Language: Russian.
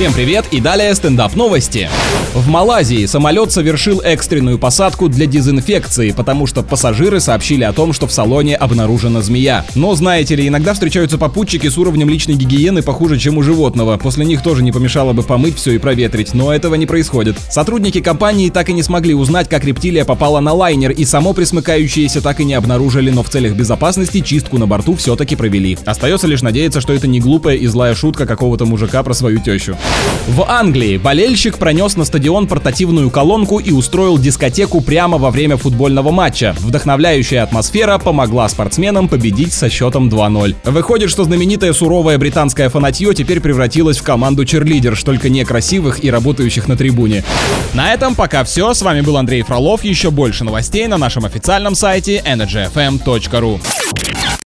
Всем привет и далее стендап новости. В Малайзии самолет совершил экстренную посадку для дезинфекции, потому что пассажиры сообщили о том, что в салоне обнаружена змея. Но знаете ли, иногда встречаются попутчики с уровнем личной гигиены похуже, чем у животного. После них тоже не помешало бы помыть все и проветрить, но этого не происходит. Сотрудники компании так и не смогли узнать, как рептилия попала на лайнер, и само присмыкающееся так и не обнаружили, но в целях безопасности чистку на борту все-таки провели. Остается лишь надеяться, что это не глупая и злая шутка какого-то мужика про свою тещу. В Англии болельщик пронес на стадион портативную колонку и устроил дискотеку прямо во время футбольного матча. Вдохновляющая атмосфера помогла спортсменам победить со счетом 2-0. Выходит, что знаменитая суровая британская фанатье теперь превратилась в команду черлидерш, только не красивых и работающих на трибуне. На этом пока все. С вами был Андрей Фролов. Еще больше новостей на нашем официальном сайте energyfm.ru.